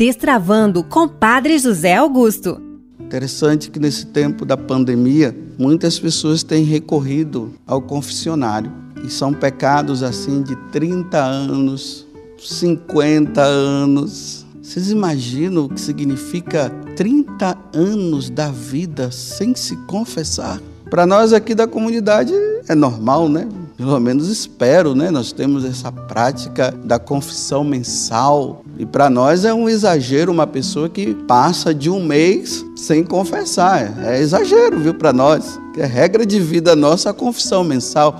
Destravando com Padre José Augusto. Interessante que nesse tempo da pandemia, muitas pessoas têm recorrido ao confessionário. E são pecados assim de 30 anos, 50 anos. Vocês imaginam o que significa 30 anos da vida sem se confessar? Para nós aqui da comunidade é normal, né? Pelo menos espero, né? Nós temos essa prática da confissão mensal. E para nós é um exagero uma pessoa que passa de um mês sem confessar. É exagero, viu, para nós. É regra de vida nossa a confissão mensal.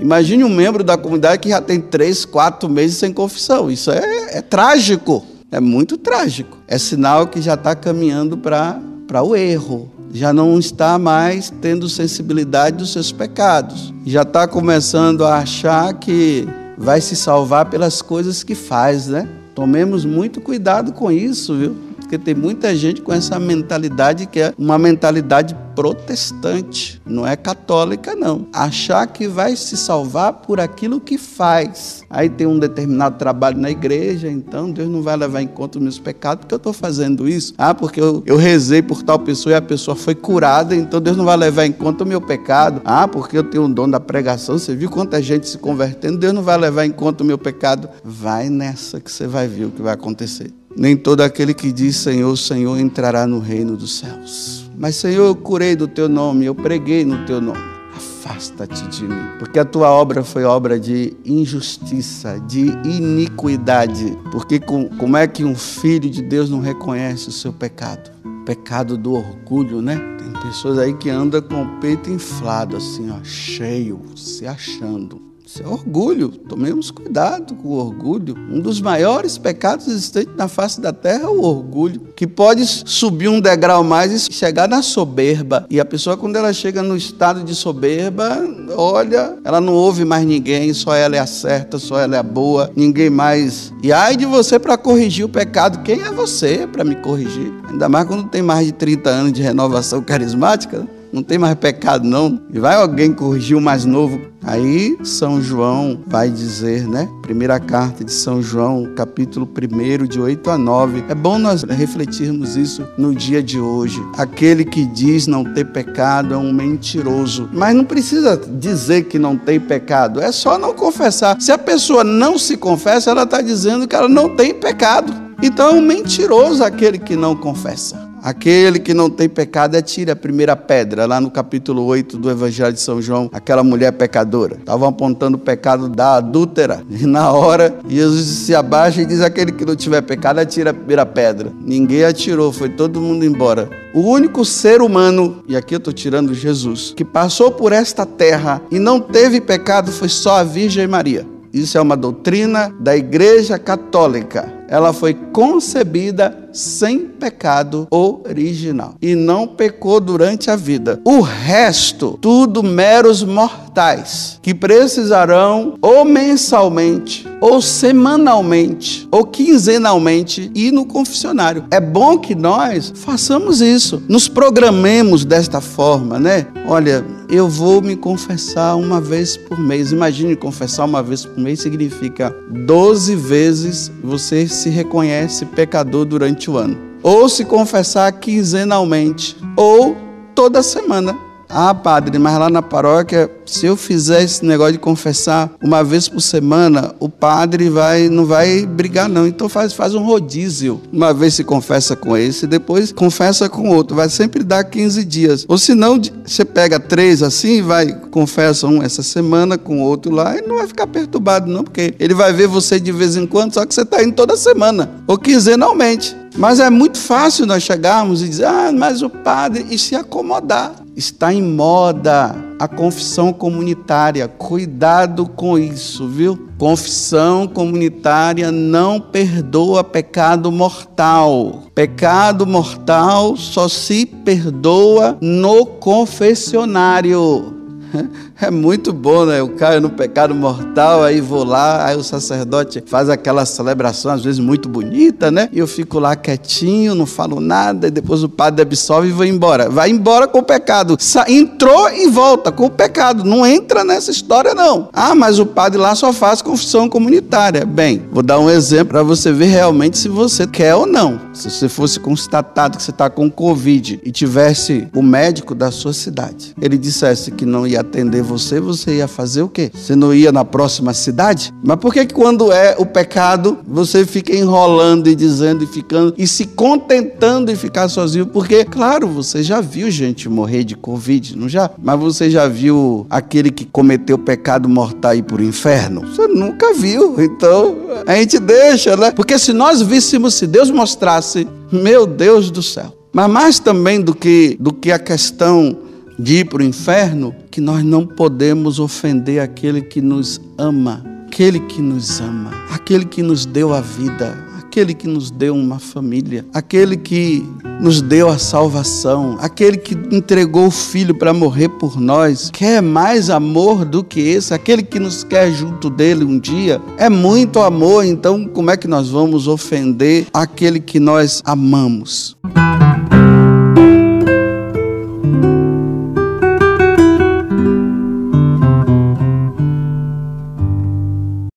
Imagine um membro da comunidade que já tem três, quatro meses sem confissão. Isso é, é trágico. É muito trágico. É sinal que já está caminhando para o erro já não está mais tendo sensibilidade dos seus pecados. Já está começando a achar que vai se salvar pelas coisas que faz, né? Tomemos muito cuidado com isso, viu? Porque tem muita gente com essa mentalidade que é uma mentalidade protestante, não é católica, não. Achar que vai se salvar por aquilo que faz. Aí tem um determinado trabalho na igreja, então Deus não vai levar em conta os meus pecados porque eu estou fazendo isso. Ah, porque eu, eu rezei por tal pessoa e a pessoa foi curada, então Deus não vai levar em conta o meu pecado. Ah, porque eu tenho um dom da pregação, você viu quanta gente se convertendo, Deus não vai levar em conta o meu pecado. Vai nessa que você vai ver o que vai acontecer. Nem todo aquele que diz Senhor, Senhor entrará no reino dos céus. Mas, Senhor, eu curei do teu nome, eu preguei no teu nome. Afasta-te de mim, porque a tua obra foi obra de injustiça, de iniquidade. Porque como é que um filho de Deus não reconhece o seu pecado? pecado do orgulho, né? Tem pessoas aí que andam com o peito inflado, assim, ó, cheio, se achando. Isso é orgulho. Tomemos cuidado com o orgulho. Um dos maiores pecados existentes na face da terra é o orgulho, que pode subir um degrau mais e chegar na soberba. E a pessoa, quando ela chega no estado de soberba, olha, ela não ouve mais ninguém, só ela é a certa, só ela é a boa, ninguém mais. E ai de você para corrigir o pecado. Quem é você para me corrigir? Ainda mais quando tem mais de 30 anos de renovação carismática. Não tem mais pecado não. E vai alguém corrigir o mais novo. Aí São João vai dizer, né? Primeira carta de São João, capítulo 1, de 8 a 9. É bom nós refletirmos isso no dia de hoje. Aquele que diz não ter pecado é um mentiroso. Mas não precisa dizer que não tem pecado, é só não confessar. Se a pessoa não se confessa, ela está dizendo que ela não tem pecado. Então é um mentiroso aquele que não confessa. Aquele que não tem pecado atire a primeira pedra, lá no capítulo 8 do Evangelho de São João, aquela mulher pecadora. Estavam apontando o pecado da adúltera. E na hora, Jesus se abaixa e diz: aquele que não tiver pecado, atire a primeira pedra. Ninguém atirou, foi todo mundo embora. O único ser humano, e aqui eu estou tirando Jesus, que passou por esta terra e não teve pecado foi só a Virgem Maria. Isso é uma doutrina da Igreja Católica. Ela foi concebida sem pecado original e não pecou durante a vida. O resto, tudo meros mortais que precisarão ou mensalmente, ou semanalmente, ou quinzenalmente ir no confessionário. É bom que nós façamos isso, nos programemos desta forma, né? Olha, eu vou me confessar uma vez por mês. Imagine confessar uma vez por mês significa 12 vezes você se reconhece pecador durante o ano. Ou se confessar quinzenalmente, ou toda semana. Ah, padre, mas lá na paróquia, se eu fizer esse negócio de confessar uma vez por semana, o padre vai não vai brigar não. Então faz, faz um rodízio. Uma vez se confessa com esse, depois confessa com outro. Vai sempre dar 15 dias. Ou se não, você pega três assim, vai confessa um essa semana com outro lá e não vai ficar perturbado não, porque ele vai ver você de vez em quando, só que você está indo toda semana ou quinzenalmente. Mas é muito fácil nós chegarmos e dizer, ah, mas o padre, e se acomodar. Está em moda a confissão comunitária. Cuidado com isso, viu? Confissão comunitária não perdoa pecado mortal. Pecado mortal só se perdoa no confessionário. É muito bom, né? Eu caio no pecado mortal, aí vou lá, aí o sacerdote faz aquela celebração, às vezes muito bonita, né? E eu fico lá quietinho, não falo nada, e depois o padre absolve e vou embora. Vai embora com o pecado. Entrou e volta com o pecado. Não entra nessa história, não. Ah, mas o padre lá só faz confissão comunitária. Bem, vou dar um exemplo para você ver realmente se você quer ou não. Se você fosse constatado que você está com Covid e tivesse o médico da sua cidade, ele dissesse que não ia atender você, você ia fazer o quê? Você não ia na próxima cidade? Mas por que, quando é o pecado, você fica enrolando e dizendo e ficando e se contentando em ficar sozinho? Porque, claro, você já viu gente morrer de Covid, não já? Mas você já viu aquele que cometeu pecado mortal ir para o inferno? Você nunca viu. Então, a gente deixa, né? Porque se nós víssemos, se Deus mostrasse, meu Deus do céu. Mas mais também do que, do que a questão de ir para o inferno, que nós não podemos ofender aquele que nos ama, aquele que nos ama, aquele que nos deu a vida, aquele que nos deu uma família, aquele que nos deu a salvação, aquele que entregou o filho para morrer por nós. Quer mais amor do que esse? Aquele que nos quer junto dele um dia? É muito amor, então como é que nós vamos ofender aquele que nós amamos?